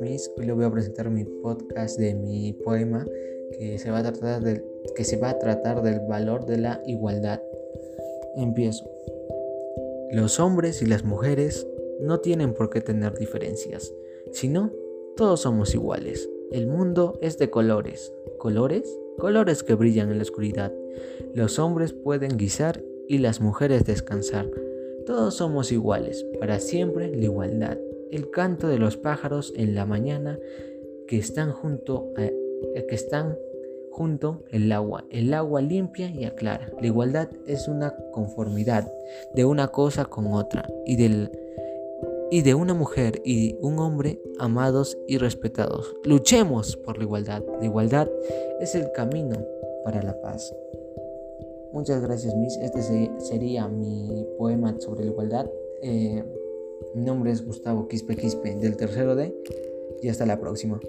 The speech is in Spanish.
Miss. Hoy le voy a presentar mi podcast de mi poema que se va a tratar del, que se va a tratar del valor de la igualdad. Empiezo. Los hombres y las mujeres no tienen por qué tener diferencias, sino todos somos iguales. El mundo es de colores. ¿Colores? Colores que brillan en la oscuridad. Los hombres pueden guisar y las mujeres descansar. Todos somos iguales, para siempre la igualdad el canto de los pájaros en la mañana que están junto a, eh, que están junto el agua, el agua limpia y aclara. La igualdad es una conformidad de una cosa con otra y del y de una mujer y un hombre amados y respetados. Luchemos por la igualdad. La igualdad es el camino para la paz. Muchas gracias, Miss. Este sería mi poema sobre la igualdad. Eh, mi nombre es Gustavo Quispe Quispe del tercero D y hasta la próxima.